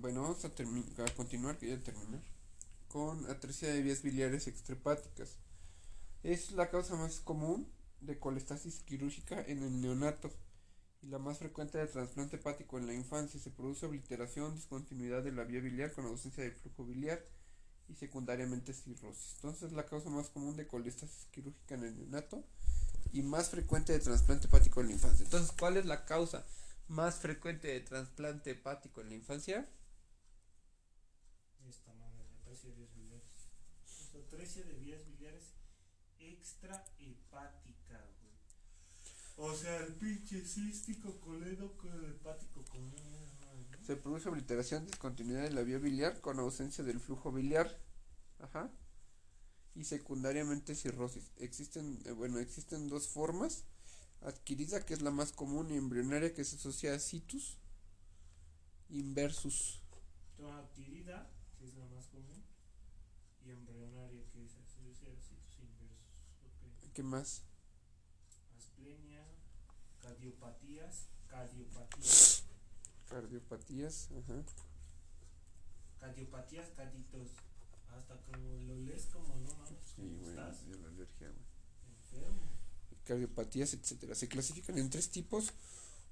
Bueno, vamos a, a continuar, que ya terminar, con atresia de vías biliares extrahepáticas. Es la causa más común de colestasis quirúrgica en el neonato y la más frecuente de trasplante hepático en la infancia. Se produce obliteración, discontinuidad de la vía biliar con ausencia de flujo biliar y secundariamente cirrosis. Entonces, la causa más común de colestasis quirúrgica en el neonato y más frecuente de trasplante hepático en la infancia. Entonces, ¿cuál es la causa más frecuente de trasplante hepático en la infancia? Esta madre, atresia de vías biliares. De vías biliares extrahepática, güey. O sea, el pinche cístico colédoco hepático Se produce obliteración, discontinuidad de la vía biliar con ausencia del flujo biliar. Ajá. Y secundariamente cirrosis. Existen, eh, bueno, existen dos formas. Adquirida, que es la más común, y embrionaria, que se asocia a citus. Inversus. adquirida, que es la más común, y embrionaria, que se asocia a citus inversus. Okay. ¿Qué más? Asplenia, cardiopatías, cardiopatías. Cardiopatías, ajá. Cardiopatías, carditos. Hasta como lo lees como no mames. Sí, güey, estás de la alergia, güey. enfermo. Cardiopatías, etcétera. Se clasifican en tres tipos.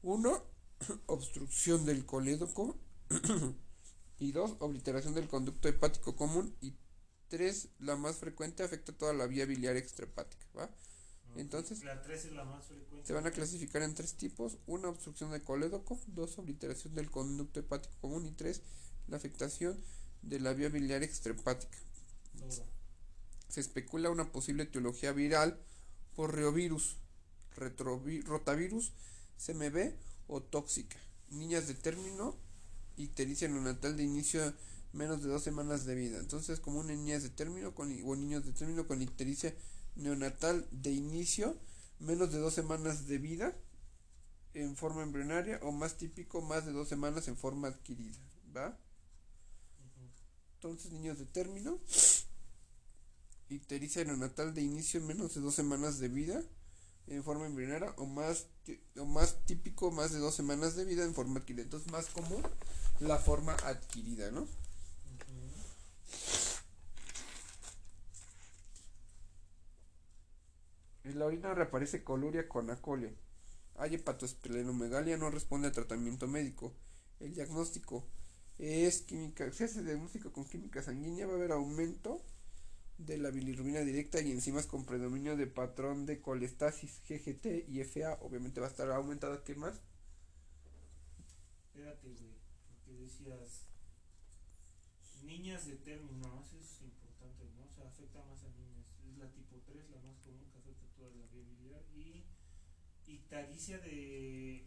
Uno, obstrucción del colédoco. y dos, obliteración del conducto hepático común. Y tres, la más frecuente, afecta toda la vía biliar extrahepática, ¿va? Entonces, La 3 es la más frecuente. Se van a clasificar en tres tipos. Una, obstrucción del colédoco. Dos, obliteración del conducto hepático común. Y tres, la afectación de la vía biliar extrahepática. Se especula una posible etiología viral por reovirus, rotavirus, CMV o tóxica. Niñas de término, ictericia neonatal de inicio menos de dos semanas de vida. Entonces, como una niñas de término con, o niños de término con ictericia neonatal de inicio menos de dos semanas de vida en forma embrionaria o más típico más de dos semanas en forma adquirida, ¿va? Entonces, niños de término, ictericia neonatal de inicio en menos de dos semanas de vida en forma embrionaria o más, o más típico más de dos semanas de vida en forma adquirida. Entonces, más común la forma adquirida, ¿no? En la orina reaparece coluria con acolia. Hay hepatosplenomegalia, no responde a tratamiento médico. El diagnóstico es química, si hace diagnóstico con química sanguínea va a haber aumento de la bilirrubina directa y enzimas con predominio de patrón de colestasis, GGT y FA, obviamente va a estar aumentado, ¿qué más? Espérate, güey, porque decías niñas de término, eso es importante, ¿no? O sea, afecta más a niñas. Es la tipo 3, la más común que afecta toda la vía biliar. Y ictericia de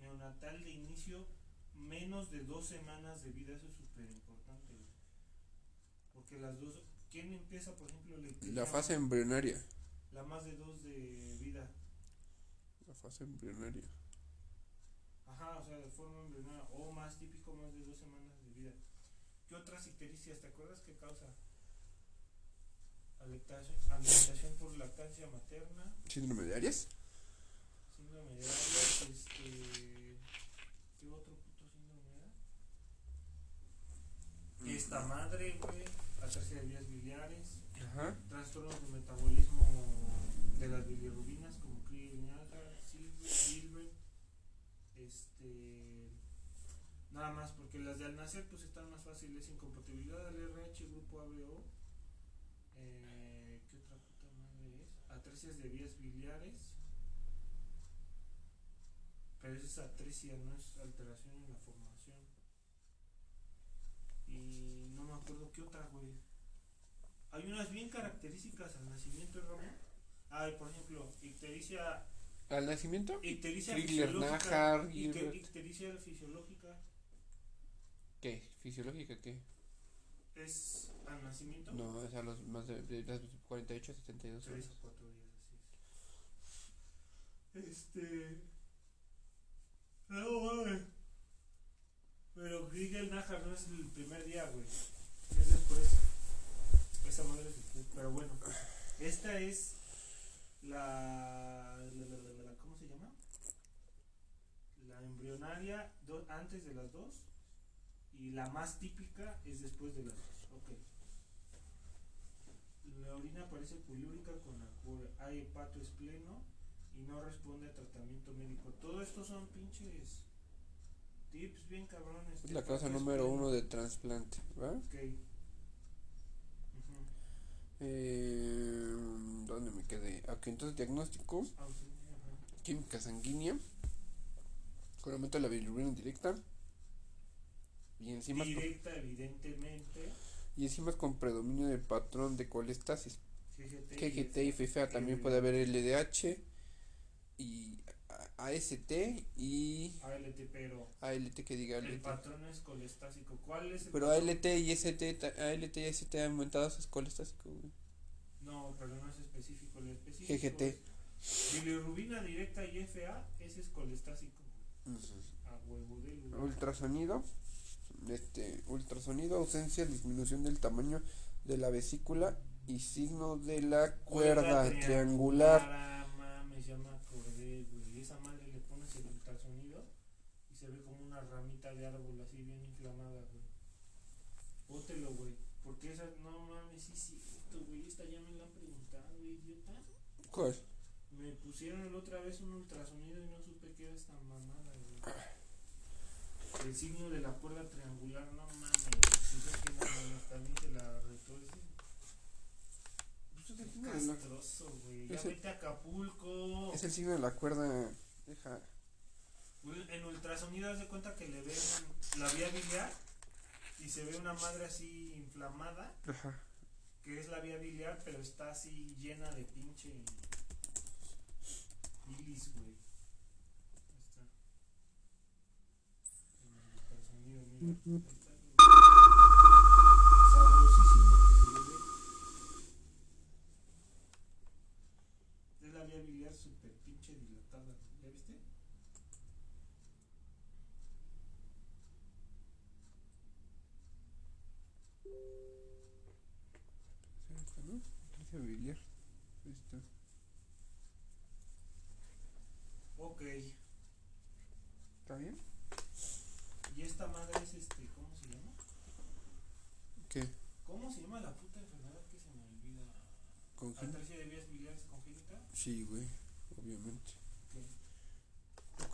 neonatal de inicio, menos de dos semanas de vida, eso es súper importante. Porque las dos, ¿quién empieza, por ejemplo, la? La fase embrionaria. La más de dos de vida. La fase embrionaria. Ajá, o sea, de forma embrionaria, o más típico, más de dos semanas de vida. ¿Qué otras ictericias? ¿Te acuerdas qué causa? Alimentación, alimentación por lactancia materna, Síndrome de Arias. síndrome de Arias, este... ¿Qué otro puto síndrome era? Esta madre, güey, atrofia de vías biliares, Ajá. trastornos de metabolismo de las bilirrubinas como Klinefelter, Silver, este nada más porque las de al nacer pues están más fáciles. Incompatibilidad del RH grupo ABO eh, ¿qué otra puta madre es? atresias de vías biliares. Pero esa es atresia no es alteración en la formación. Y no me acuerdo qué otra güey. Hay unas bien características al nacimiento Ramón ah, por ejemplo ictericia Al nacimiento. ictericia fisiológica ictericia fisiológica ¿Qué? ¿Fisiológica qué? es al nacimiento No, es a los más de, de las 48 a 72 tres horas. o cuatro días así es este no mames pero Grigel Najar no es el primer día güey es después esa madre es después pero bueno esta es la, la, la- la- la- ¿cómo se llama? la embrionaria do- antes de las dos Y la más típica es después de las dos. Ok. La orina parece pulúrica con acuria. Hay hepato espleno y no responde a tratamiento médico. Todo esto son pinches tips bien cabrones. Es la causa número uno de trasplante, ¿va? Ok. Ujú. Eh, ¿Dónde me quedé? Ok, entonces diagnóstico, química sanguínea, con aumento de la bilirrubina directa y enzimas, con, Directa, evidentemente. y enzimas con predominio del patrón de colestasis. GGT, GGT y FFA también puede haber LDH y AST y ALT, pero ALT que diga el ALT. patrón es colestásico. ¿Cuál es el Pero patrón? ALT y ST, ALT y ST aumentados es colestásico, güey. No, pero no es específico. El específico GGT. es bilirrubina directa y FA, ese es colestásico. güey. A huevo de lugar. Ultrasonido, este, ultrasonido, ausencia, disminución del tamaño de la vesícula y signo de la cuerda triangular. Ah, mames, ya me acordé, güey. Esa madre le pones el ultrasonido y se ve como una ramita de árbol así bien inflamada, güey. Pótelo, güey. Porque esa, no mames, sí, sí, esto, güey. Esta ya me la han preguntado, güey, idiota. ¿Cuál? Me pusieron la otra vez un ultrasonido y no supe que era esta güey. El signo de la cuerda triangular, no mames, es que no también te la retuerce. Castroso, güey. Ya vete a Acapulco. Es el signo de la cuerda. Deja. En ultrasonido haz de cuenta que le ven la vía biliar y se ve una madre así inflamada, Ajá. que es la vía biliar, pero está así llena de pinche bilis, güey. Mm-hmm.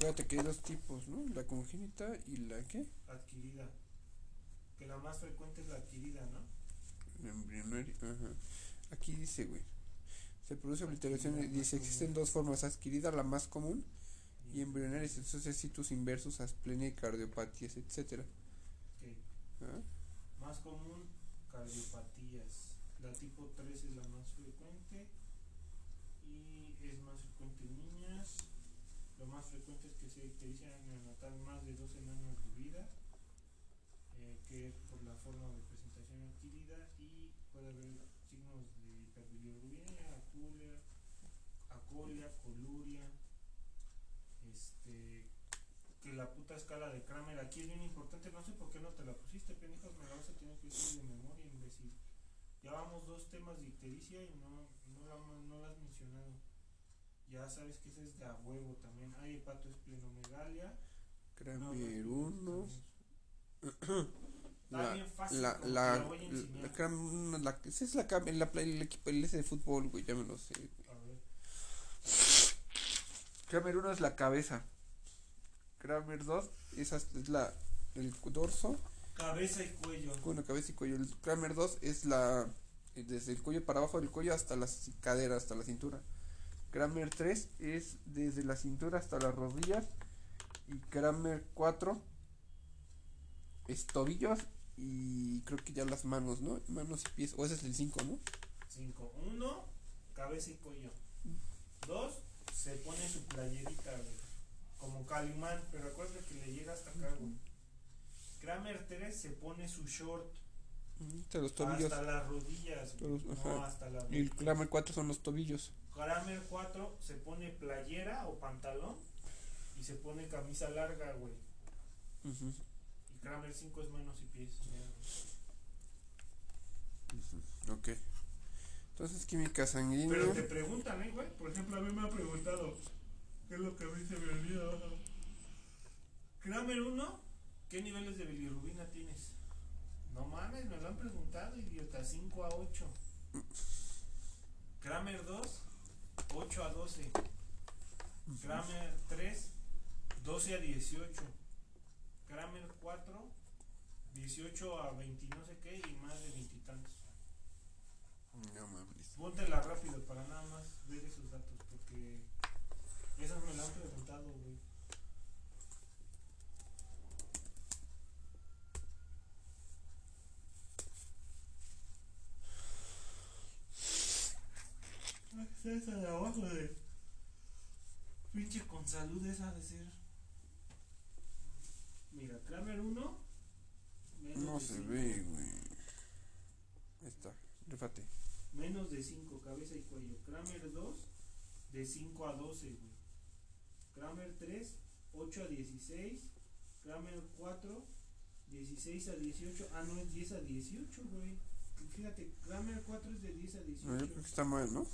Acuérdate que hay dos tipos, ¿no? La congénita y la ¿qué? Adquirida. Que la más frecuente es la adquirida, ¿no? Embrionaria. Ajá. Aquí dice, güey. Se produce obliteración y dice existen dos formas, adquirida la más común y embrionarias, entonces situs inversos, asplenia y cardiopatías, etcétera. Ok. ¿Ah? Más común, cardiopatías. La tipo 3 es la más frecuente y es más frecuente en niñas. Lo más frecuente es que se ictericia neonatal más de 12 años de vida, eh, que por la forma de presentación adquirida y puede haber signos de hiperbilirrubinemia, aculia, acolia, coluria, este, que la puta escala de Kramer aquí es bien importante, no sé por qué no te la pusiste, pendejos, me la vas a tener que decir de memoria, imbécil. Ya vamos dos temas de ictericia y no, no, la, no la has mencionado. Ya sabes que ese es de a huevo también. Hay hepatoesplenomegalia. no, Kramer no, 1. Está bien fácil, la, la, la la, la esa es la, la, el equipo, el ese de fútbol, güey, ya me lo sé. A ver. Kramer 1 es la cabeza. Kramer 2 esa es la, el dorso, Cabeza y cuello. bueno, cabeza y cuello. El Kramer 2 es la, desde el cuello para abajo del cuello hasta la ci- cadera, hasta la cintura. Kramer 3 es desde la cintura hasta las rodillas. Y Kramer 4 es tobillos y creo que ya las manos, ¿no? Manos y pies. O ese es el 5, ¿no? 5. Uno, cabeza y cuello. Dos, se pone su playerita, güey. Como Calimán, pero acuérdate que le llega hasta acá, güey. Kramer 3 se pone su short De los tobillos. hasta las rodillas, güey. Todos, No, hasta las Y el rodillas. Kramer 4 son los tobillos. Kramer 4 se pone playera o pantalón y se pone camisa larga, güey. Ujú, Y Kramer 5 es manos y pies. güey. ujú, Ok. Entonces, química sanguínea. Pero te preguntan, ¿eh, güey? Por ejemplo, a mí me han preguntado, ¿qué es lo que a mí se me olvida? Kramer 1 ¿Qué niveles de bilirrubina tienes? No mames, me lo han preguntado, idiota. 5 a 8. Kramer 2, 8 a 12. Kramer 3, 12 a 18. Kramer 4, 18 a 20 no sé qué y más de 20 y tantos. No mames. Póntela rápido para nada más ver esos datos porque esas me la han preguntado, güey. Ah, Esa de abajo de pinche con salud esa de ser. Mira, Kramer 1 menos No de se cinco. ve, güey. Ahí está, rífate. Menos de 5, cabeza y cuello. Kramer 2, de 5 a 12, güey. Kramer 3, 8 a 16. Kramer 4, 16 a 18. Ah, no, es 10 a 18, güey. Fíjate, Kramer 4 es de 10 a No, 18. yo creo que está mal, ¿no?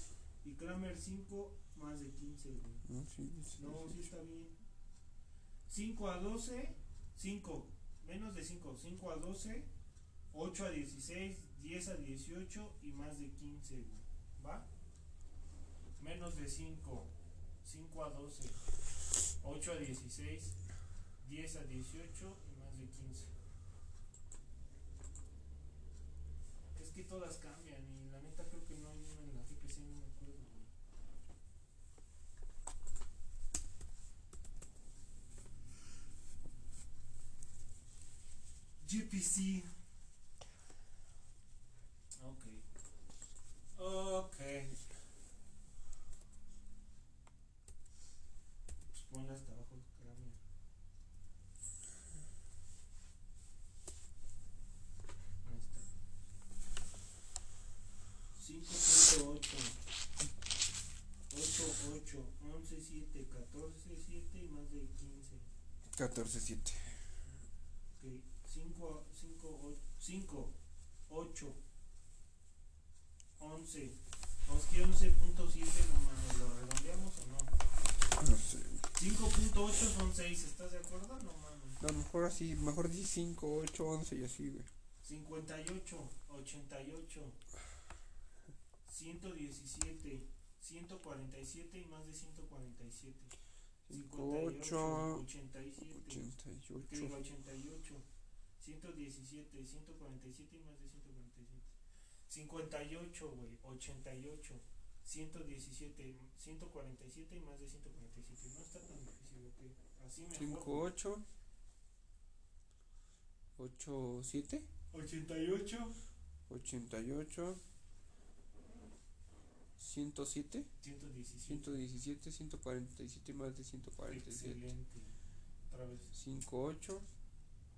Y Kramer 5, más de 15, güey. No, sí, sí, No, sí. sí está bien. 5 a 12, 5, menos de 5, 5 a 12, 8 a 16, 10 a 18 y más de 15, güey. ¿Va? Menos de 5, 5 a 12, 8 a 16, 10 a 18 y más de 15. Es que todas cambian y la neta creo que no hay una GPC. Pues ponla hasta abajo que la mía. Ahí está. 5.8 8, 8, 11, 7, 14, 7 y más de 15. 14, 7. Mejor así, mejor di 5, 8, 11 y así, güey. 58, 88, 117, 147 y más de 147. 58, 87. ¿Qué 88. digo? 88, 117, 147 y más de 147. 58, güey, 88, 117, 147 y más de 147. No está tan difícil, ok. Así mejor. 5, 8. 8, 7. 88, 88. 107. 117. 117, 147 más de 147. Excelente. Otra vez. 5, 8.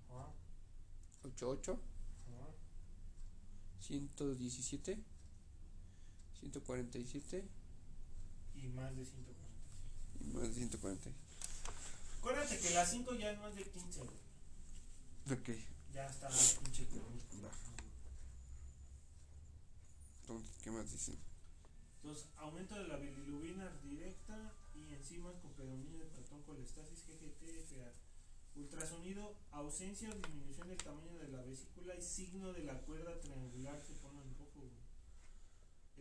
Ajá, 8, 8. ajá. 117. 147. Y más de 147. Y más de 140. Acuérdate que la 5 ya no es de 15, güey. Ok. Ya está pinche. Entonces, ¿qué más dice? Entonces, aumento de la bilirrubina directa y enzimas con predominio de protón colestasis GGT FA. Ultrasonido, ausencia o disminución del tamaño de la vesícula y signo de la cuerda triangular se pone en rojo. güey.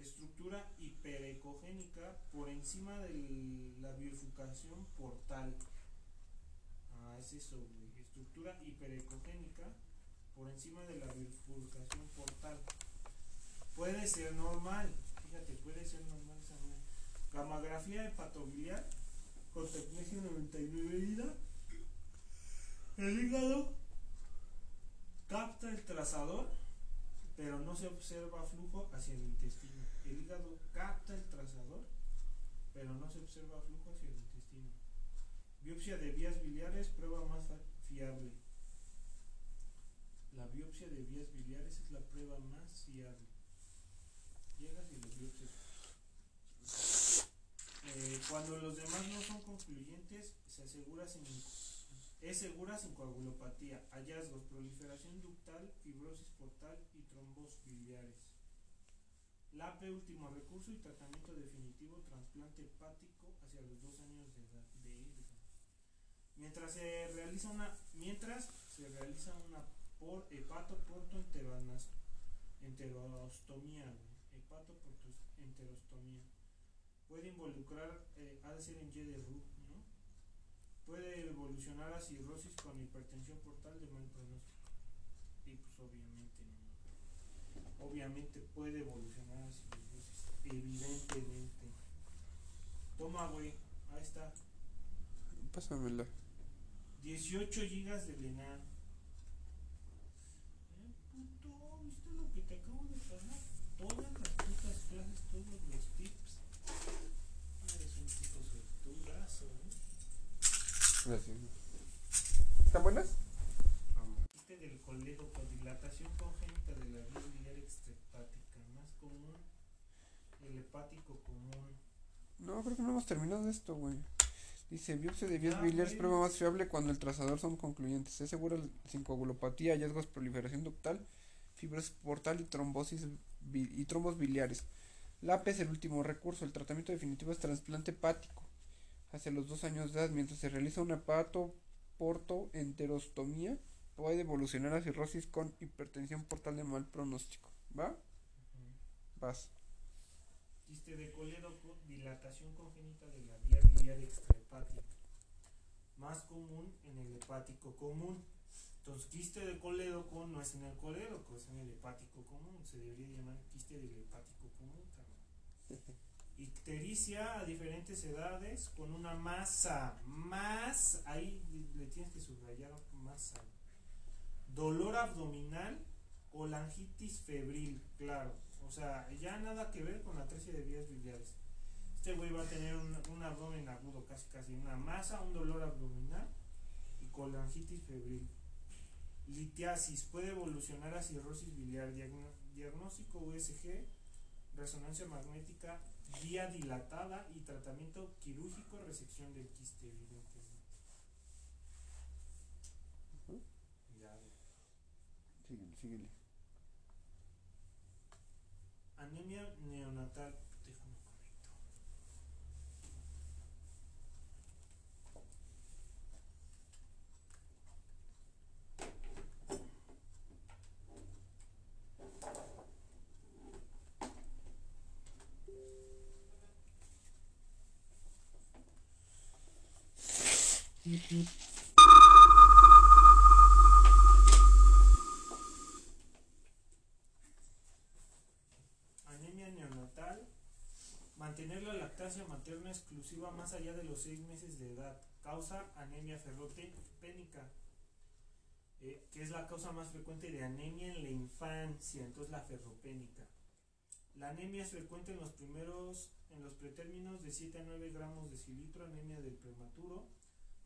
Estructura hiperecogénica por encima de la bifurcación portal. Ah, es eso, güey. Estructura hiperecogénica por encima de la bifurcación portal. Puede ser normal, fíjate, puede ser normal madre. Gamografía hepatobiliar con tecnesia 99 ida. El hígado capta el trazador, pero no se observa flujo hacia el intestino. El hígado capta el trazador, pero no se observa flujo hacia el intestino. Biopsia de vías biliares, prueba más fa- fiable. La biopsia de vías biliares es la prueba más fiable. Llegas y lo biopsias. Eh, cuando los demás no son concluyentes, se asegura sin, es segura sin coagulopatía, hallazgos, proliferación ductal, fibrosis portal y trombos biliares. LAPE, último recurso y tratamiento definitivo, trasplante hepático hacia los dos años de edad. Mientras se realiza una, mientras se realiza una por hepatoportoenterostomía, hepatoportoenterostomía. Puede involucrar, eh, ser en Y de ¿no? Puede evolucionar a cirrosis con hipertensión portal de mal pronóstico. Y pues obviamente no. Obviamente puede evolucionar a cirrosis, evidentemente. Toma, güey, ahí está. Pásamela. 18 gigas de Lenar. Eh, puto, ¿viste lo que te acabo de pasar? Todas las putas clases, todos los tips. Eres un puto suertudazo, ¿eh? Gracias. ¿Están buenas? Este del coledo con dilatación congénita de la vía biliar extrahepática, más común, el hepático común. No, creo que no hemos terminado esto, güey. Dice, biopsia de vías Ah, biliares güey. prueba más fiable cuando el trazador son concluyentes. Es segura sin coagulopatía, hallazgos, proliferación ductal, fibrosis portal y trombosis y trombos biliares. La AP es el último recurso. El tratamiento definitivo es trasplante hepático hacia los dos años de edad. Mientras se realiza una hepatoportoenterostomía, puede evolucionar a cirrosis con hipertensión portal de mal pronóstico. ¿Va? Vas. Quiste de coledo con dilatación congénita de la vía biliar extrahepática. Más común en el hepático común. Entonces, quiste de coledo con no es en el coledo, es en el hepático común. Se debería llamar quiste del hepático común, cabrón. Ictericia a diferentes edades con una masa más, ahí le tienes que subrayar masa. Dolor abdominal o largitis febril, claro. O sea, ya nada que ver con la atresia de vías biliares. Este güey va a tener un, un abdomen agudo, casi casi una masa, un dolor abdominal y colangitis febril. Litiasis puede evolucionar a cirrosis biliar. Diagno- diagnóstico USG, resonancia magnética, vía dilatada y tratamiento quirúrgico, resección del quiste, evidentemente. Ya, güey. Síguele, síguele. Anemia neonatal. Anemia neonatal. Mantener la lactancia materna exclusiva más allá de los 6 meses de edad. Causa anemia ferropénica. eh, que es la causa más frecuente de anemia en la infancia, entonces la ferropénica. La anemia es frecuente en los primeros, en los pretérminos de 7 a 9 gramos de cilitro, anemia del prematuro,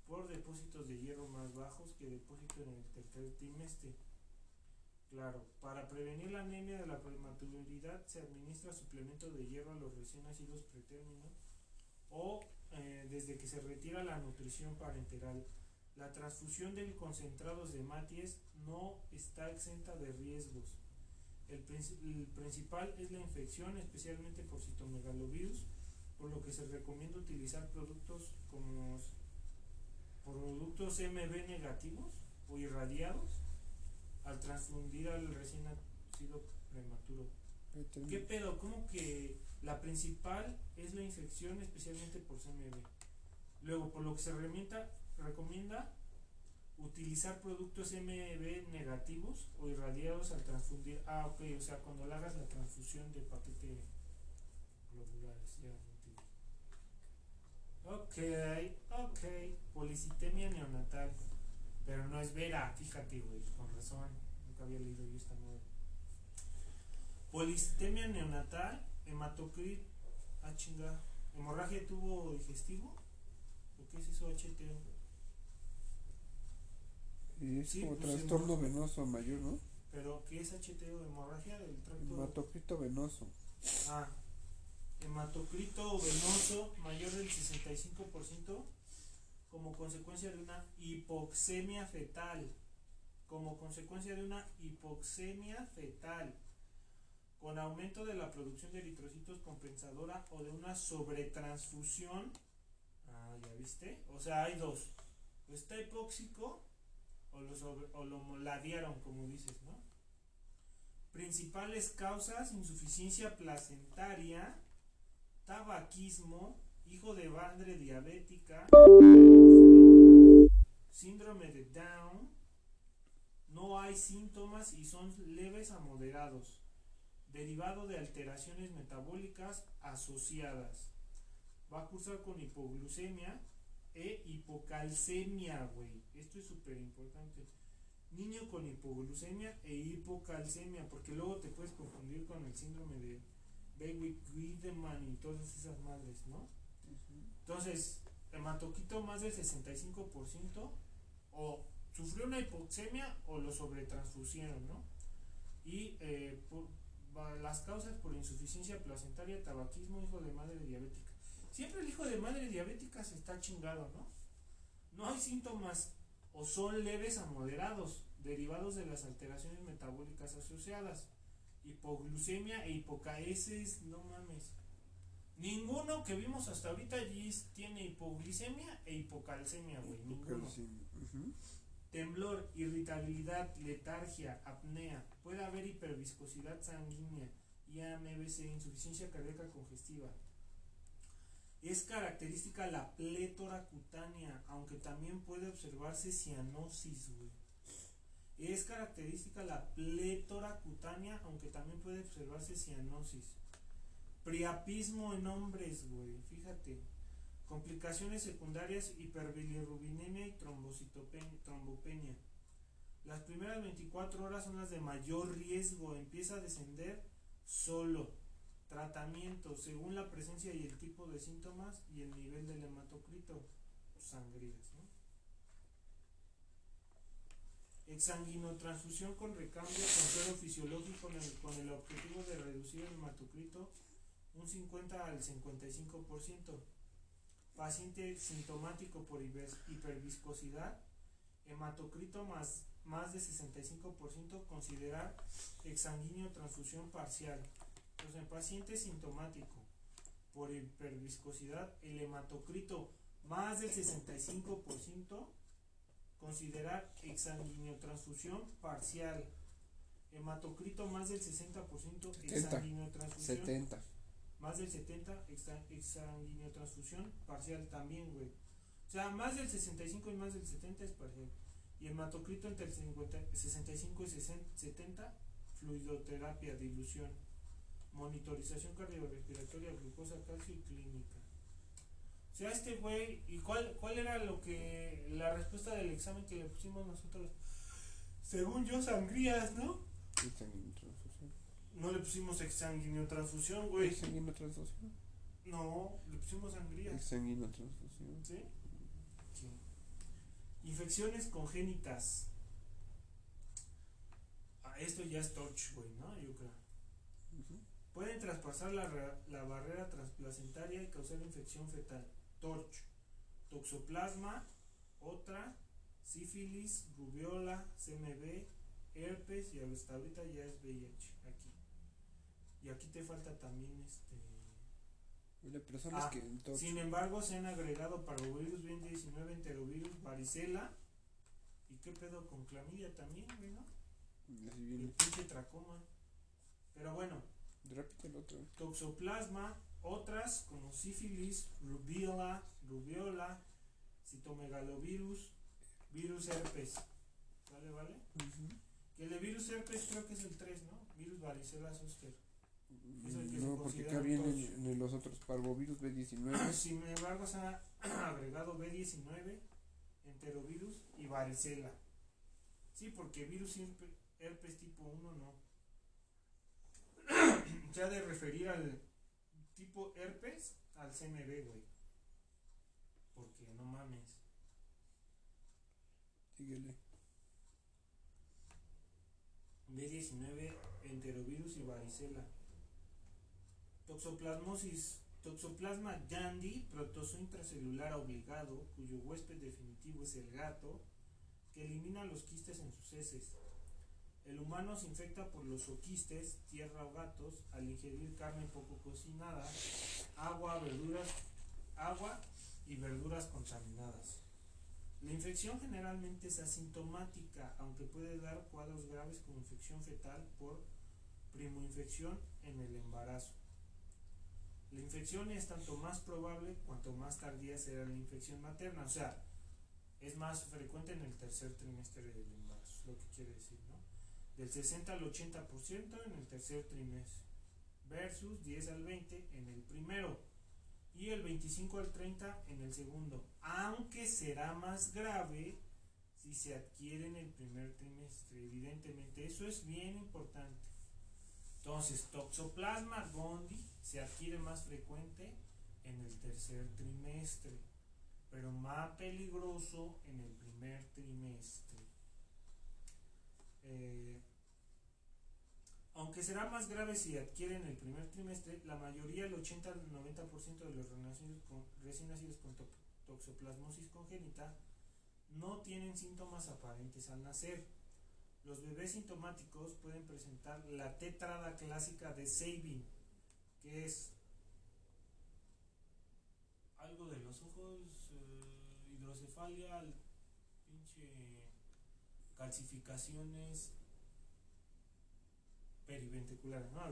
por depósitos de hierro más bajos que depósito en el tercer trimestre. Claro, para prevenir la anemia de la prematuridad se administra suplemento de hierro a los recién nacidos pretérminos o eh, desde que se retira la nutrición parenteral. La transfusión de concentrados de maties no está exenta de riesgos. El, el principal es la infección, especialmente por citomegalovirus, por lo que se recomienda utilizar productos como productos MB negativos o irradiados al transfundir al recién nacido prematuro. ¿Qué pedo? ¿Cómo que la principal es la infección, especialmente por CMV? Luego, por lo que se recomienda, recomienda utilizar productos MB negativos o irradiados al transfundir. Ah, ok, o sea, cuando le hagas la transfusión de paquete Ok, ok, policitemia neonatal. Pero no es vera, fíjate, güey, con razón. Nunca había leído yo esta nueva. Polistemia neonatal, hematocrit, ah chinga, hemorragia de tubo digestivo, ¿o qué es eso HTO? Es Sí, como pues, trastorno hemorragia. venoso mayor, ¿no? Pero ¿qué es HTO? Hemorragia del tracto. Hematocrito venoso. Ah, hematocrito venoso mayor del 65% como consecuencia de una hipoxemia fetal. Como consecuencia de una hipoxemia fetal. Con aumento de la producción de eritrocitos compensadora o de una sobretransfusión. Ah, ya viste. O sea, hay dos. O está hipóxico o lo, o lo ladearon, como dices, ¿no? Principales causas, insuficiencia placentaria, tabaquismo, hijo de madre diabética, síndrome de Down, no hay síntomas y son leves a moderados, derivado de alteraciones metabólicas asociadas. Va a cursar con hipoglucemia e hipocalcemia, güey. Esto es súper importante. Niño con hipoglucemia e hipocalcemia, porque luego te puedes confundir con el síndrome de Bewicke-Wiedemann y todas esas madres, ¿no? Entonces, hematoquito más del 65% o sufrió una hipoxemia o lo sobretransfusieron, ¿no? Y eh, por, las causas por insuficiencia placentaria, tabaquismo, hijo de madre diabética. Siempre el hijo de madre diabética se está chingado, ¿no? No hay síntomas o son leves a moderados, derivados de las alteraciones metabólicas asociadas. Hipoglucemia e hipocaesis, no mames. Ninguno que vimos hasta ahorita allí tiene hipoglicemia e hipocalcemia, güey. Ninguno. Temblor, irritabilidad, letargia, apnea. Puede haber hiperviscosidad sanguínea, IAMBC, insuficiencia cardíaca congestiva. Es característica la plétora cutánea, aunque también puede observarse cianosis, güey. Es característica la plétora cutánea, aunque también puede observarse cianosis. Priapismo en hombres, güey, fíjate. Complicaciones secundarias, hiperbilirrubinemia y trombopenia. Las primeras 24 horas son las de mayor riesgo. Empieza a descender solo. Tratamiento, según la presencia y el tipo de síntomas y el nivel del hematocrito, sangrías. ¿no? Exsanguinotransfusión con recambio con suero fisiológico el, con el objetivo de reducir el hematocrito un 50 al 55%. Paciente sintomático por hiperviscosidad, hematocrito más, más de 65%, considerar exsanguíneo transfusión parcial. Entonces, en paciente sintomático por hiperviscosidad, el hematocrito más del 65%, considerar exsanguíneo transfusión parcial. Hematocrito más del 60%, exsanguíneo transfusión. 70 más del 70 transfusión parcial también, güey. O sea, más del 65 y más del 70 es parcial. Y hematocrito entre el 50, 65 y 70, fluidoterapia, dilución, monitorización cardiorrespiratoria, glucosa, calcio y clínica. O sea, este güey, ¿y cuál, cuál era lo que, la respuesta del examen que le pusimos nosotros? Según yo, sangrías, ¿no? No le pusimos exsanguinotransfusión, güey. ¿Exsanguinotransfusión? No, le pusimos sangría. Exsanguinotransfusión. ¿Sí? Sí. Infecciones congénitas. Ah, esto ya es torch, güey, ¿no? Yo creo. Pueden traspasar la, la barrera transplacentaria y causar infección fetal. Torch. Toxoplasma. Otra. Sífilis, rubiola, CMV, herpes y hasta ahorita ya es VIH. Aquí. Y aquí te falta también este. personas ah, que sin embargo, se han agregado parvovirus, bien 19 enterovirus, varicela. ¿Y qué pedo con clamidia también, güey, no? El pinche tracoma. Pero bueno. el otro. Toxoplasma, otras como sífilis, rubiola, rubiola, citomegalovirus, virus herpes. ¿Vale, vale? Que el de virus herpes creo que es el 3, ¿no? Virus varicela zoster no, porque acá vienen los otros parvovirus B19. Sin embargo, se ha agregado B19, enterovirus y varicela. Sí, porque virus herpes tipo 1 no. se ha de referir al tipo herpes al CMV, güey. Porque no mames. Síguele. B19, enterovirus y varicela. Toxoplasmosis. Toxoplasma yandi, protozo intracelular obligado, cuyo huésped definitivo es el gato, que elimina los quistes en sus heces. El humano se infecta por los oquistes, tierra o gatos, al ingerir carne poco cocinada, agua, verduras, agua y verduras contaminadas. La infección generalmente es asintomática, aunque puede dar cuadros graves como infección fetal por primoinfección en el embarazo. La infección es tanto más probable cuanto más tardía será la infección materna, o sea, es más frecuente en el tercer trimestre del embarazo, es lo que quiere decir, ¿no? Del 60 al 80% en el tercer trimestre, versus 10 al 20 en el primero y el 25 al 30 en el segundo, aunque será más grave si se adquiere en el primer trimestre, evidentemente, eso es bien importante. Entonces, Toxoplasma gondii se adquiere más frecuente en el tercer trimestre, pero más peligroso en el primer trimestre. Eh, aunque será más grave si adquiere en el primer trimestre, la mayoría, el 80 al 90% de los recién nacidos con toxoplasmosis congénita no tienen síntomas aparentes al nacer. Los bebés sintomáticos pueden presentar la tetrada clásica de Sabin, que es algo de los ojos, eh, hidrocefalia, pinche calcificaciones periventriculares, ¿no?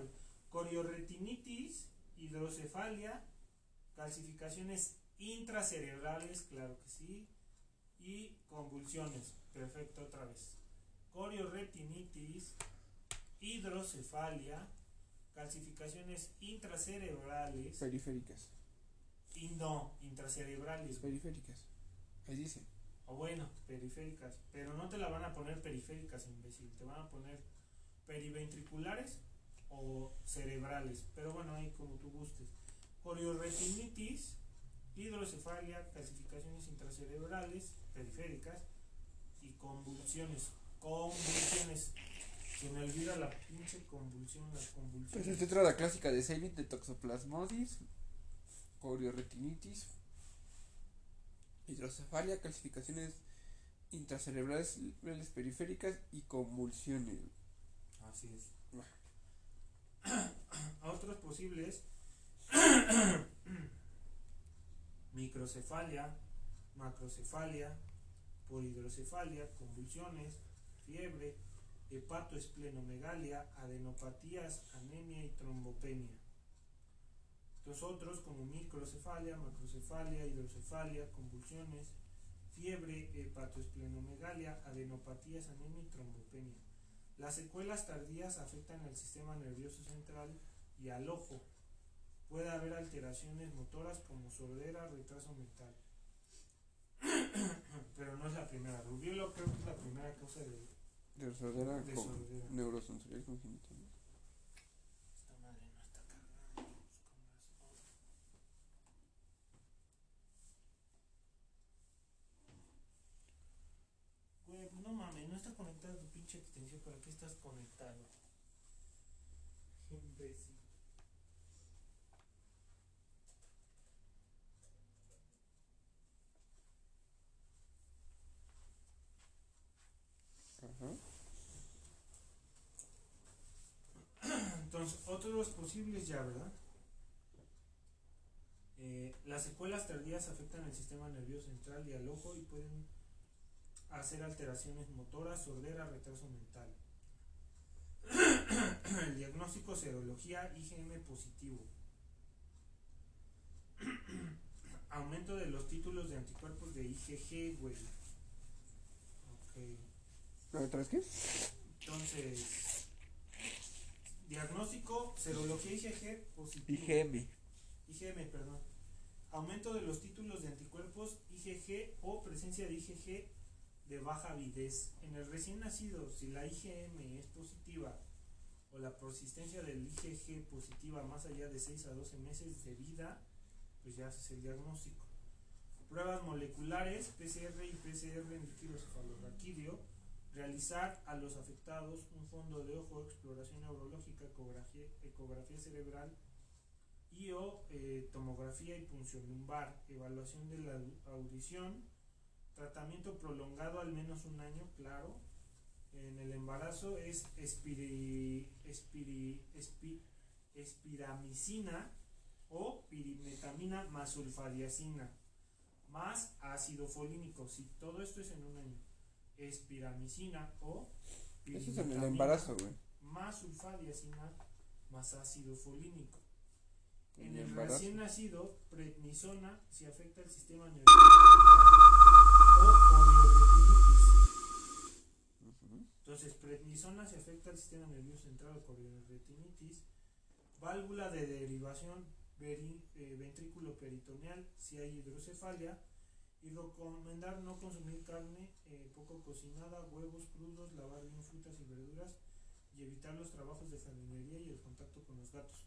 Coriorretinitis, hidrocefalia, calcificaciones intracerebrales, claro que sí, y convulsiones, perfecto otra vez. Coriorretinitis, hidrocefalia, calcificaciones intracerebrales. Periféricas. Y no, intracerebrales. Periféricas. Ahí dice. O bueno, periféricas. Pero no te la van a poner periféricas, imbécil. Te van a poner periventriculares o cerebrales. Pero bueno, ahí como tú gustes. Coriorretinitis, hidrocefalia, calcificaciones intracerebrales, periféricas y convulsiones. Convulsiones. Se me olvida la pinche convulsión, las convulsiones. Pues es la clásica de Sabin de toxoplasmosis, coriorretinitis, hidrocefalia, calcificaciones intracerebrales periféricas y convulsiones. Así es. Otros posibles microcefalia, macrocefalia, polidrocefalia, convulsiones, fiebre, hepatoesplenomegalia, adenopatías, anemia y trombopenia. Los otros como microcefalia, macrocefalia, hidrocefalia, convulsiones, fiebre, hepatoesplenomegalia, adenopatías, anemia y trombopenia. Las secuelas tardías afectan al sistema nervioso central y al ojo. Puede haber alteraciones motoras como sordera, retraso mental. Pero no es la primera. Rubiolo creo que es la primera causa de, De sordera de sordera. neurosensorial congénita. ¿no? Esta madre no está cargando. pues, con razón. Güey, pues no mames, no está conectada tu pinche extensión. ¿Para qué estás conectado? Imbécil. Entonces, otros posibles ya, ¿verdad? Eh, las secuelas tardías afectan el sistema nervioso central y al ojo y pueden hacer alteraciones motoras, sordera, retraso mental. el diagnóstico serología IgM positivo. Aumento de los títulos de anticuerpos de IgG, güey. Ok. ¿Pero ¿Otra vez qué? Entonces, diagnóstico, serología IgG positivo. IgM. IgM, perdón. Aumento de los títulos de anticuerpos IgG o presencia de IgG de baja avidez. En el recién nacido, si la IgM es positiva o la persistencia del IgG positiva más allá de 6 a 12 meses de vida, pues ya haces el diagnóstico. Pruebas moleculares, PCR y PCR en líquido cefalorraquídeo. Realizar a los afectados un fondo de ojo, exploración neurológica, ecografía, ecografía cerebral y o eh, tomografía y punción lumbar, evaluación de la audición, tratamiento prolongado al menos un año, claro. En el embarazo es espiri, espiri, espi- espiramicina o pirimetamina más sulfadiacina. más ácido folínico. Si todo esto es en un año, espiramicina o Eso es en el pirimetamina embarazo, güey. más sulfadiazina más ácido folínico. En el embarazo. recién nacido, prednisona si afecta el sistema nervioso central o coriorretinitis. Ujú. Entonces, prednisona si afecta el sistema nervioso central o coriorretinitis. Válvula de derivación veri- eh, ventrículo peritoneal si hay hidrocefalia. Y recomendar no consumir carne eh, poco cocinada, huevos crudos, lavar bien frutas y verduras y evitar los trabajos de jardinería y el contacto con los gatos.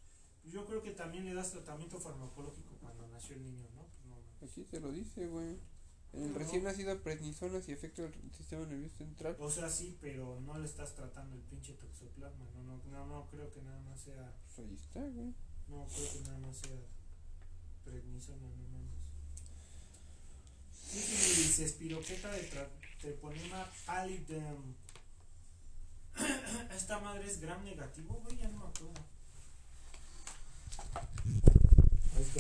Pues yo creo que también le das tratamiento farmacológico cuando nació el niño, ¿no? Pues no. Aquí se lo dice, güey. En el recién nacido prednisona si afecta el sistema nervioso central. O sea, sí, pero no le estás tratando el pinche toxoplasma. No, no, no, no creo que nada más sea. Pues ahí está, güey. No creo que nada más sea prednisona, no mames. Sífilis, espiroqueta de tra- treponema pallidum. Esta madre es gram negativo, güey, ya no me acuerdo. Es.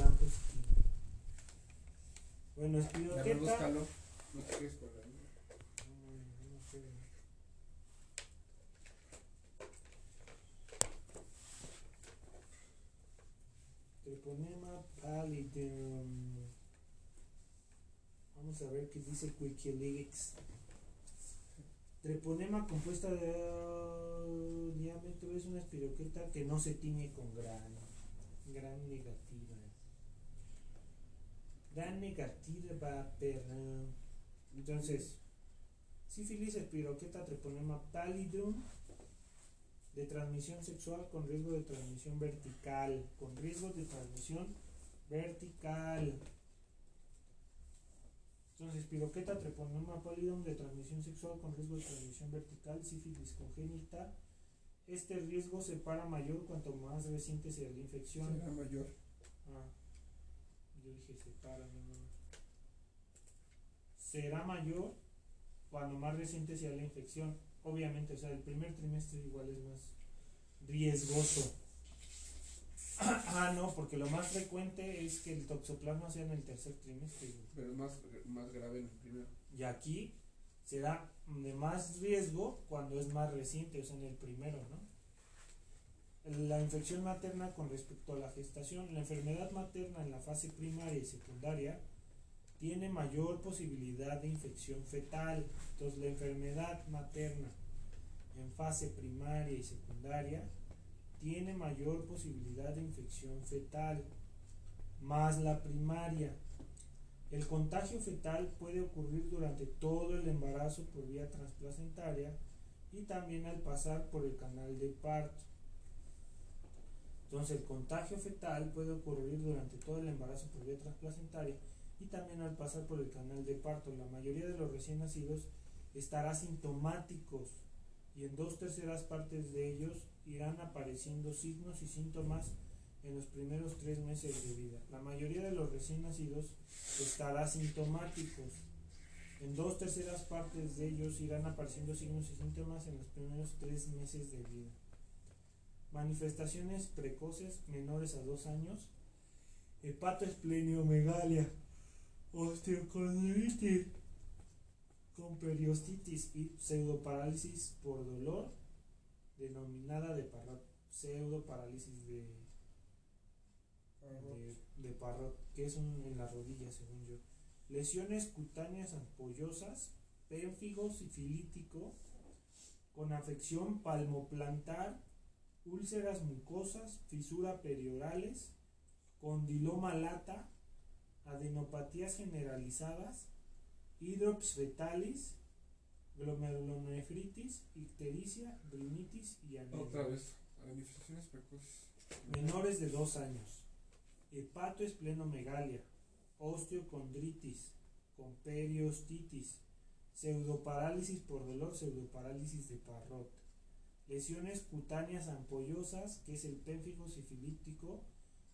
Bueno, con la No. Treponema pallidum. Vamos a ver qué dice Wikileaks. Treponema compuesta de uh, diámetro es una espiroqueta que no se tiñe con grano. Gran negativa. Gran negativa, perra. Entonces, sífilis, espiroqueta, treponema pallidum, de transmisión sexual con riesgo de transmisión vertical, con riesgo de transmisión vertical. Entonces, espiroqueta, treponema pallidum, de transmisión sexual con riesgo de transmisión vertical, sífilis congénita. Este riesgo se para mayor cuanto más reciente sea la infección. Será mayor. Ah, yo dije separa, no, no. Será mayor cuando más reciente sea la infección. Obviamente, o sea, el primer trimestre igual es más riesgoso. Ah, no, porque lo más frecuente es que el toxoplasma sea en el tercer trimestre. Pero es más, más grave en el primero. Y aquí será de más riesgo cuando es más reciente, o sea, en el primero, ¿no? La infección materna con respecto a la gestación, la enfermedad materna en la fase primaria y secundaria tiene mayor posibilidad de infección fetal. Entonces, la enfermedad materna en fase primaria y secundaria tiene mayor posibilidad de infección fetal, más la primaria. El contagio fetal puede ocurrir durante todo el embarazo por vía transplacentaria y también al pasar por el canal de parto. Entonces el contagio fetal puede ocurrir durante todo el embarazo por vía transplacentaria y también al pasar por el canal de parto. La mayoría de los recién nacidos estará asintomáticos y en dos terceras partes de ellos irán apareciendo signos y síntomas en los primeros tres meses de vida. La mayoría de los recién nacidos estará asintomáticos. En dos terceras partes de ellos irán apareciendo signos y síntomas en los primeros tres meses de vida. Manifestaciones precoces menores a dos años. Hepatoesplenomegalia. Osteocondritis. Con periostitis y pseudoparálisis por dolor denominada de. Pseudoparálisis de, de, de Parrot, que es un- en la rodilla, según yo. Lesiones cutáneas ampollosas, pénfigo sifilítico, con afección palmoplantar, úlceras mucosas, fisura periorales, condiloma lata, adenopatías generalizadas, hidrops fetalis, glomerulonefritis, ictericia, rinitis y anemia. Otra vez. Manifestaciones precoces. Menores de 2 años. Hepatoesplenomegalia, osteocondritis, con periostitis, pseudoparálisis por dolor, pseudoparálisis de Parrot. Lesiones cutáneas ampollosas, que es el pénfigo sifilítico,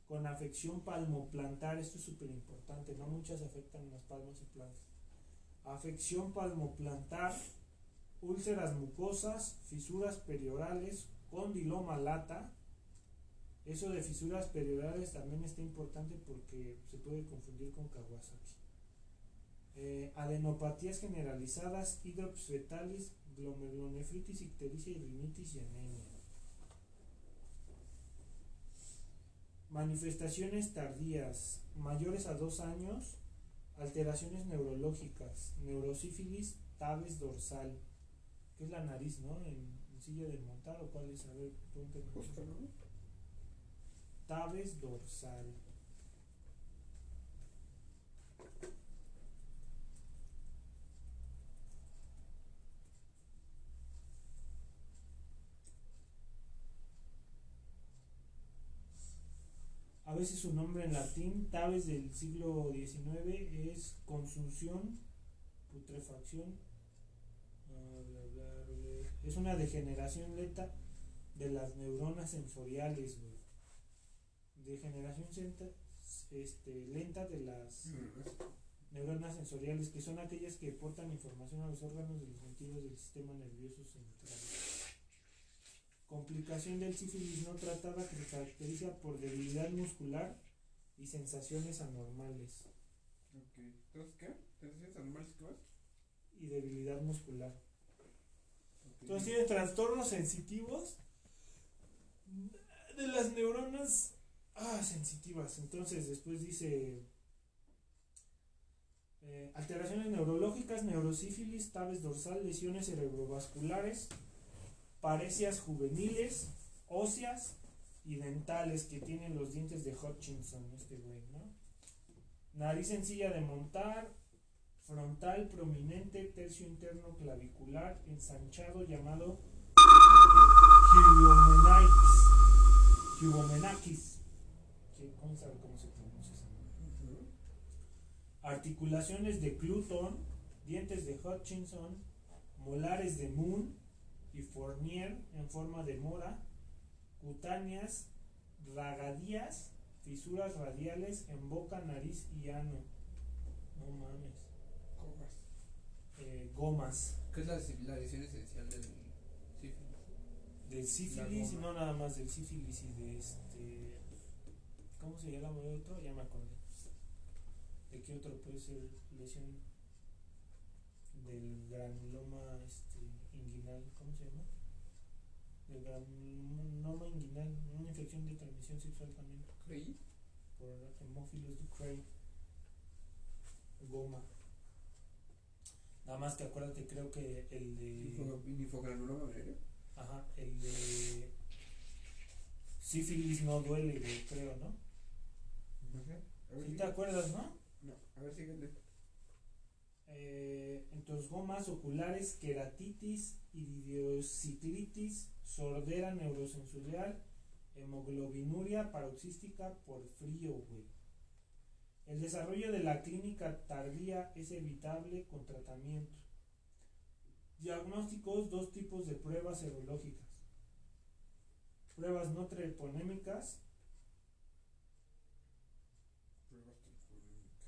con afección palmoplantar, esto es súper importante, no muchas afectan las palmas y plantas. Afección palmoplantar, úlceras mucosas, fisuras periorales, condiloma lata. Eso de fisuras periorales también está importante porque se puede confundir con Kawasaki. eh, adenopatías generalizadas, hidrops fetalis, glomerulonefritis, ictericia y rinitis y anemia. Manifestaciones tardías, mayores a dos años, alteraciones neurológicas, neurosífilis, tabes dorsal, que es la nariz, ¿no? En, en silla de montar o cuál es, a ver, ponte Tabes dorsal. A veces su nombre en latín, Tabes del siglo XIX, es consunción, putrefacción. Es una degeneración lenta de las neuronas sensoriales, güey. Degeneración senta- este, lenta de las neuronas sensoriales, que son aquellas que portan información a los órganos de los sentidos del sistema nervioso central. Complicación del sífilis no tratada que se caracteriza por debilidad muscular y sensaciones anormales. Ok. Entonces, ¿qué? ¿Te decías animales que vas? Y debilidad muscular. Entonces tiene trastornos sensitivos de las neuronas ah, sensitivas. Entonces después dice eh, alteraciones neurológicas, neurosífilis, tabes dorsal, lesiones cerebrovasculares, parecias juveniles, óseas y dentales que tienen los dientes de Hutchinson, este güey, ¿no? Nariz sencilla de montar, frontal prominente, tercio interno clavicular, ensanchado llamado Hyomenitis. Hyromenakis. ¿Qué- ¿Cómo sabe cómo se pronuncia esa. Articulaciones de Cluton, dientes de Hutchinson, molares de Moon y Fournier en forma de mora, cutáneas, ragadías, fisuras radiales en boca, nariz y ano. No mames. Comas. Eh, gomas. ¿Qué es la, la lesión esencial del sífilis? Del sífilis, no nada más del sífilis y de este. ¿Cómo se llama el otro? Ya me acordé. ¿De qué otro puede ser lesión? Del granuloma este, inguinal, ¿cómo se llama? Del granuloma inguinal, una infección de transmisión sexual también Creí. por Hemophilus ducrei. Goma. Nada más que acuérdate, creo que el de. Linfo- Linfogranuloma venérea. Ajá, el de sífilis no duele, creo, ¿no? Ver, ¿Sí te acuerdas, no? No, a ver, síguele. Eh, entonces, gomas oculares, queratitis, idiociclitis, sordera neurosensorial, hemoglobinuria paroxística por frío, güey. El desarrollo de la clínica tardía es evitable con tratamiento. Diagnósticos, dos tipos de pruebas serológicas. Pruebas no treponémicas, Pruebas treponémicas.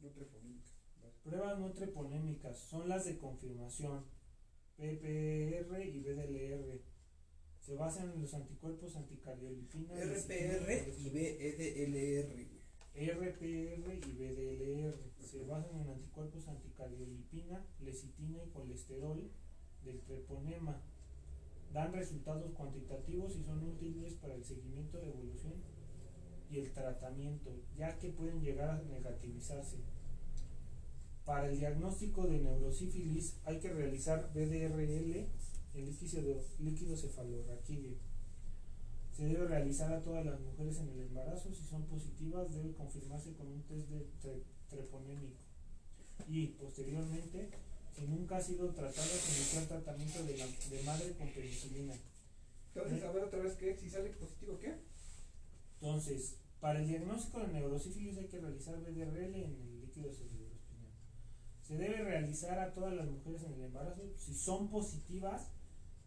No treponémicas. Vas. Pruebas no treponémicas son las de confirmación, PPR y BDLR. Se basan en los anticuerpos anticardiolipina. RPR y güey. RPR y BDLR. Se basan en anticuerpos anticardiolipina, lecitina y colesterol del treponema. Dan resultados cuantitativos y son útiles para el seguimiento de evolución y el tratamiento, ya que pueden llegar a negativizarse. Para el diagnóstico de neurosífilis hay que realizar BDRL, el líquido, líquido cefalorraquídeo. Se debe realizar a todas las mujeres en el embarazo. Si son positivas, debe confirmarse con un test de tre- treponémico. Y posteriormente, si nunca ha sido tratada, se inicia el tratamiento de, la, de madre con penicilina. Entonces, a ver otra vez qué, si sale positivo, ¿qué? Entonces, para el diagnóstico de neurosífilis hay que realizar BDRL en el líquido cerebroespinal. Se debe realizar a todas las mujeres en el embarazo. Si son positivas,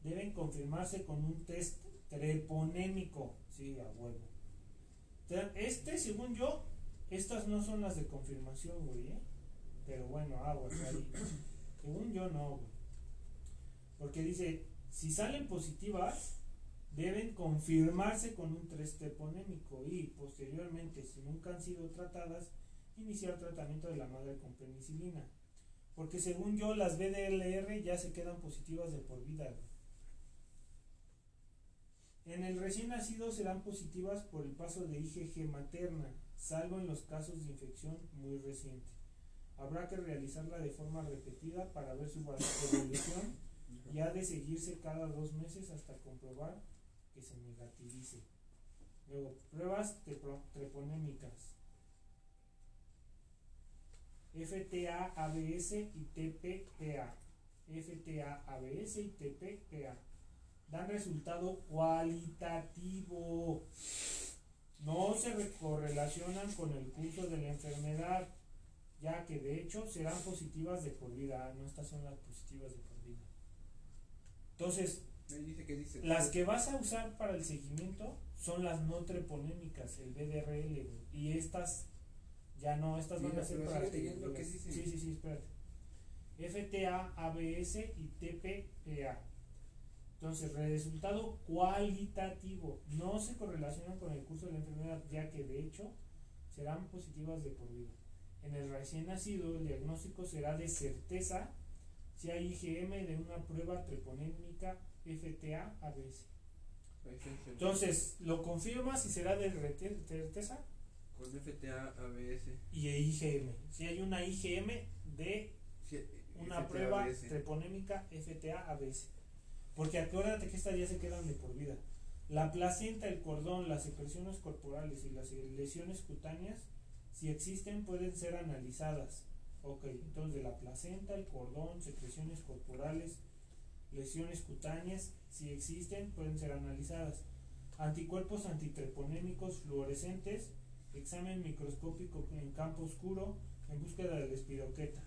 deben confirmarse con un test treponémico. Sí, a huevo. Te- Este, según yo, estas no son las de confirmación, güey, ¿eh? Pero bueno, aguas ahí. Según yo, no, güey. Porque dice, si salen positivas, deben confirmarse con un test treponémico y posteriormente, si nunca han sido tratadas, iniciar tratamiento de la madre con penicilina. Porque según yo, las BDLR ya se quedan positivas de por vida. En el recién nacido serán positivas por el paso de IgG materna, salvo en los casos de infección muy reciente. Habrá que realizarla de forma repetida para ver su evolución y ha de seguirse cada dos meses hasta comprobar que se negativice. Luego, pruebas treponémicas. FTA, ABS y TPPA. FTA, ABS y TPPA. Dan resultado cualitativo. No se re- correlacionan con el curso de la enfermedad, ya que de hecho serán positivas de por vida. Ah, No, estas son las positivas de por vida. Entonces, Ahí dice que dice. las que vas a usar para el seguimiento son las no treponémicas, el BDRL, y estas ya no, estas van a ser para leyendo. Sí, sí, sí, espérate. FTA, ABS y TPPA. Entonces, resultado cualitativo. No se correlacionan con el curso de la enfermedad, ya que de hecho serán positivas de por vida. En el recién nacido, el diagnóstico será de certeza si hay IgM de una prueba treponémica FTA ABS. Entonces, lo confirma si será de certeza Con FTA, ABS. y IgM. Si hay una IgM de sí, una FTA, prueba ABS. treponémica FTA ABS. Porque acuérdate que estas ya se quedan de por vida. La placenta, el cordón, las secreciones corporales y las lesiones cutáneas, si existen, pueden ser analizadas. Ok, entonces de la placenta, el cordón, secreciones corporales, lesiones cutáneas, si existen, pueden ser analizadas. Anticuerpos antitreponémicos fluorescentes, examen microscópico en campo oscuro en búsqueda de la espiroqueta.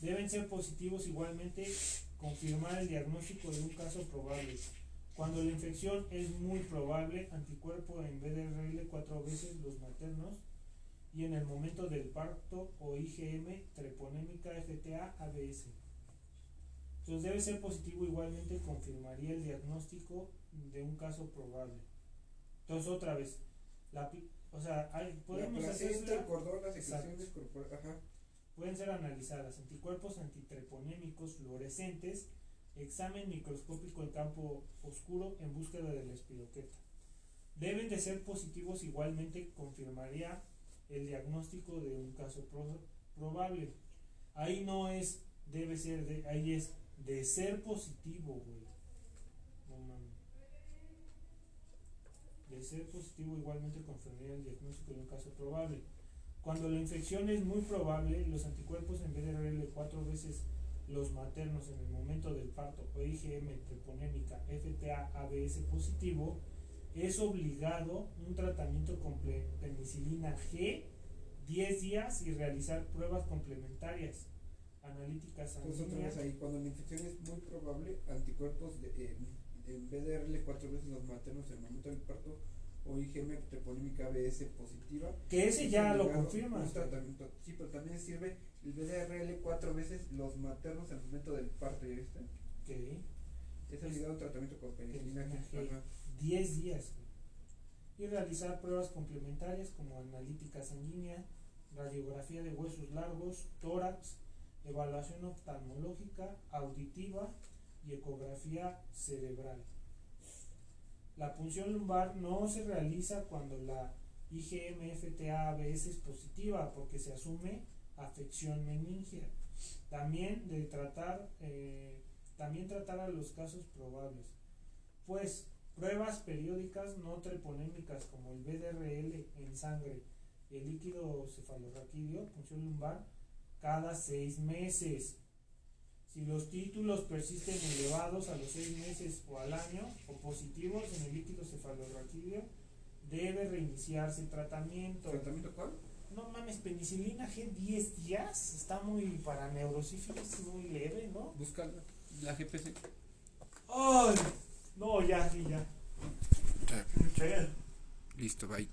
Deben ser positivos igualmente confirmar el diagnóstico de un caso probable. Cuando la infección es muy probable, anticuerpo en BDRL cuatro veces los maternos y en el momento del parto o IgM treponémica FTA ABS. Entonces debe ser positivo igualmente confirmaría el diagnóstico de un caso probable. Entonces otra vez, la, o sea, hay, La podemos placenta, hacerla- el cordón, las secreciones corporales. Ajá. pueden ser analizadas anticuerpos antitreponémicos fluorescentes, examen microscópico en campo oscuro en búsqueda de la espiroqueta. Deben de ser positivos igualmente confirmaría el diagnóstico de un caso pro- probable. Ahí no es debe ser de ahí es de ser positivo, güey. No mames. De ser positivo igualmente confirmaría el diagnóstico de un caso probable. Cuando la infección es muy probable, los anticuerpos en BDRL cuatro veces los maternos en el momento del parto o IgM treponémica FTA ABS positivo, es obligado un tratamiento con penicilina G 10 días y realizar pruebas complementarias, analíticas Entonces otra sanguíneas. vez ahí, cuando la infección es muy probable, anticuerpos de, eh, en BDRL cuatro veces los maternos en el momento del parto o IgM treponémica ABS positiva. Que ese es ya lo confirma. un tratamiento. Sí, pero también sirve el BDRL cuatro veces los maternos en el momento del parto, ¿ya viste? Ok. Es obligado un tratamiento con penicilina Penicilina G. G. Ajá. 10 días güey. y realizar pruebas complementarias como analítica sanguínea, radiografía de huesos largos, tórax, evaluación oftalmológica, auditiva y ecografía cerebral. La punción lumbar no se realiza cuando la IgM-FTA-ABS es positiva porque se asume afección meningia. También de tratar eh, también tratar a los casos probables. Pues pruebas periódicas no treponémicas como el BDRL en sangre el líquido cefalorraquídeo, punción lumbar, cada seis meses. Si los títulos persisten elevados a los seis meses o al año o positivos en el líquido cefalorraquídeo, debe reiniciarse el tratamiento. ¿Tratamiento cuál? No mames, penicilina G 10 días, está muy para neurosífilis, muy leve, ¿no? Busca la GPC. ¡Ay! No, ya, sí, ya. Mucha- Listo, bye.